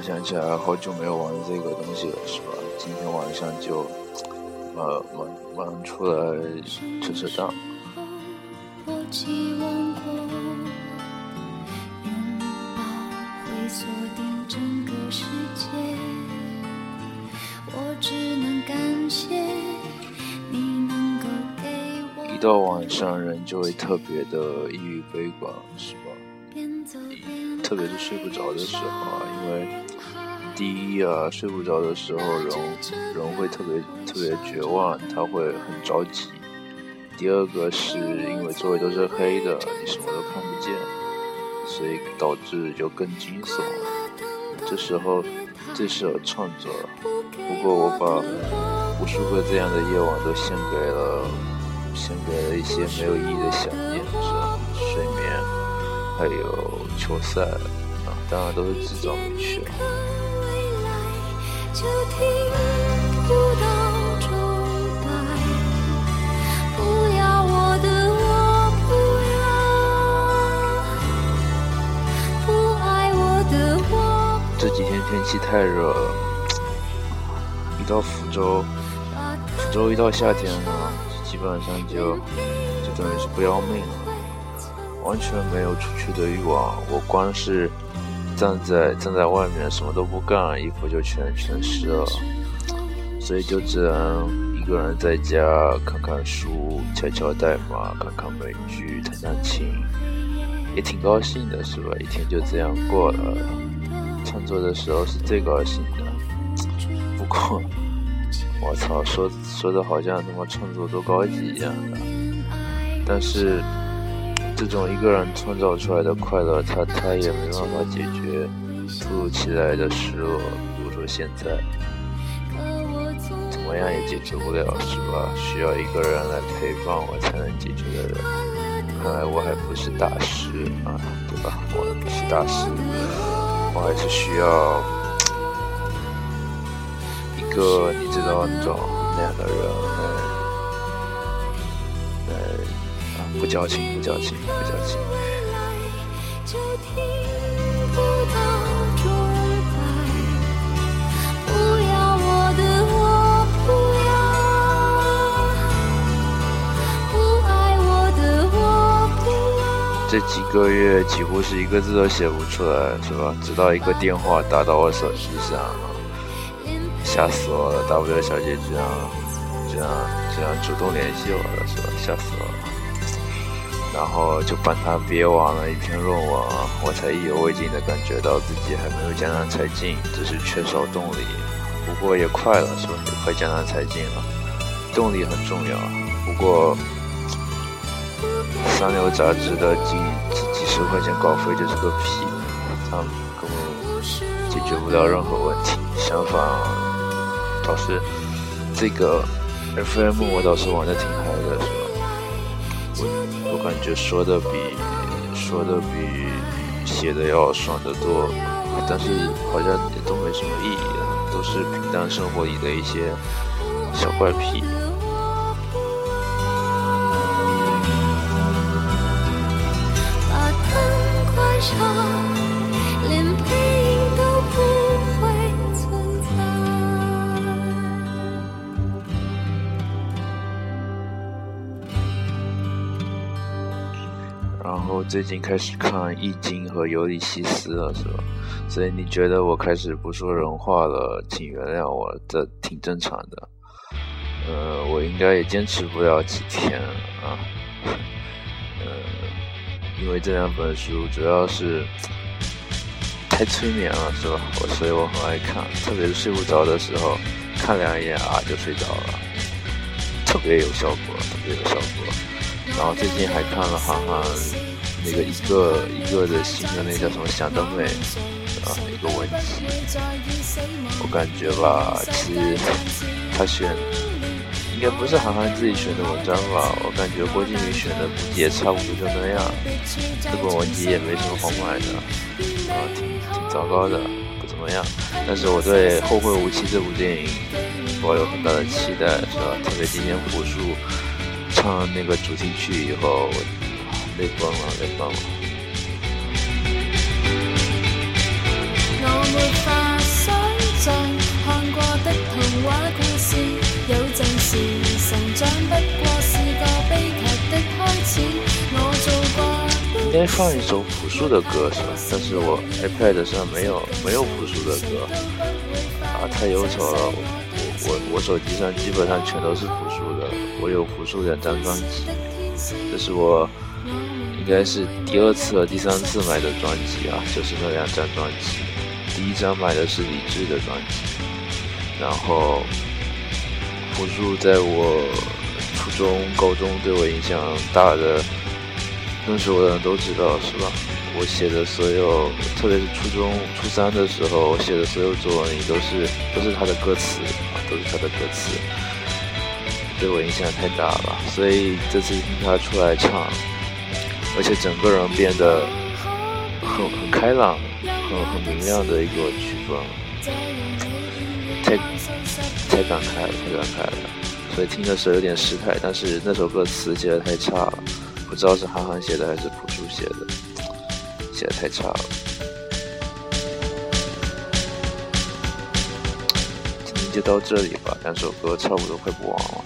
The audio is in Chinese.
然想起来好久没有玩这个东西了，是吧？今天晚上就呃玩玩出来扯扯淡。一到晚上，人就会特别的抑郁悲观，是吧？特别是睡不着的时候啊，因为第一啊，睡不着的时候，人人会特别特别绝望，他会很着急。第二个是因为周围都是黑的，你什么都看不见，所以导致就更惊悚了。这时候最适合创作了。不过我把无数个这样的夜晚都献给了，献给了一些没有意义的想念，是？睡眠，还有。球赛啊，当然都是自找没趣了。这几天天气太热了，一到福州，福州一到夏天呢，基本上就就等于是不要命了。完全没有出去的欲望，我光是站在站在外面什么都不干，衣服就全全湿了，所以就只能一个人在家看看书、敲敲代码、看看美剧、弹弹琴，也挺高兴的，是吧？一天就这样过了。创作的时候是最高兴的，不过我操，说说的好像他妈创作多高级一样的，但是。这种一个人创造出来的快乐，他他也没办法解决突如其来的失落。比如说现在，怎么样也解决不了，是吧？需要一个人来陪伴我才能解决的人。看来我还不是大师啊，对吧？我不是大师，我还是需要一个你知道那种那样的人。不矫情，不矫情，不矫情。这几个月几乎是一个字都写不出来，是吧？直到一个电话打到我手机上，吓死我了！W 小姐居然这样这样主动联系我了，是吧？吓死我了！然后就帮他别完了一篇论文，我才意犹未尽的感觉到自己还没有江南才尽，只是缺少动力。不过也快了，是吧？也快江南才尽了，动力很重要。不过三流杂志的几几十块钱稿费就是个屁，他们根本解决不了任何问题。相反，倒是这个 FM 我倒是玩的挺嗨的，感觉说的比说的比写的要爽得多，但是好像也都没什么意义，都是平淡生活里的一些小怪癖。最近开始看《易经》和《尤利西斯》了，是吧？所以你觉得我开始不说人话了，请原谅我，这挺正常的。呃，我应该也坚持不了几天啊。呃，因为这两本书主要是太催眠了，是吧？我所以我很爱看，特别是睡不着的时候，看两眼啊就睡着了，特别有效果，特别有效果。然后最近还看了韩寒。那个一个一个的新的那叫什么想得美啊，一个文集，我感觉吧，其实他选应该不是韩寒自己选的文章吧，我感觉郭敬明选的也差不多就那样，这本文集也没什么好买的，啊，挺挺糟糕的，不怎么样。但是我对《后会无期》这部电影抱有很大的期待，是吧？特别今天朴树唱那个主题曲以后。我没法想象看过的童话故事，有阵时成长不过是个悲剧的开始。我做过。应该放一首朴素的歌是吧？但是我 iPad 上没有没有朴素的歌，啊，太忧愁了。我我我手机上基本上全都是朴的，我有朴两张专辑，这是我。应该是第二次和第三次买的专辑啊，就是那两张专辑。第一张买的是李志的专辑，然后朴树在我初中、高中对我影响大的。认识我的人都知道，是吧？我写的所有，特别是初中初三的时候，我写的所有作文里都是都是他的歌词啊，都是他的歌词，对我影响太大了。所以这次听他出来唱，而且整个人变得很很开朗，很很明亮的一个曲风，太太感慨了，太感慨了。所以听的时候有点失态，但是那首歌词写的太差了。不知道是韩寒写的还是朴树写的，写的太差了。今天就到这里吧，两首歌差不多快播完了。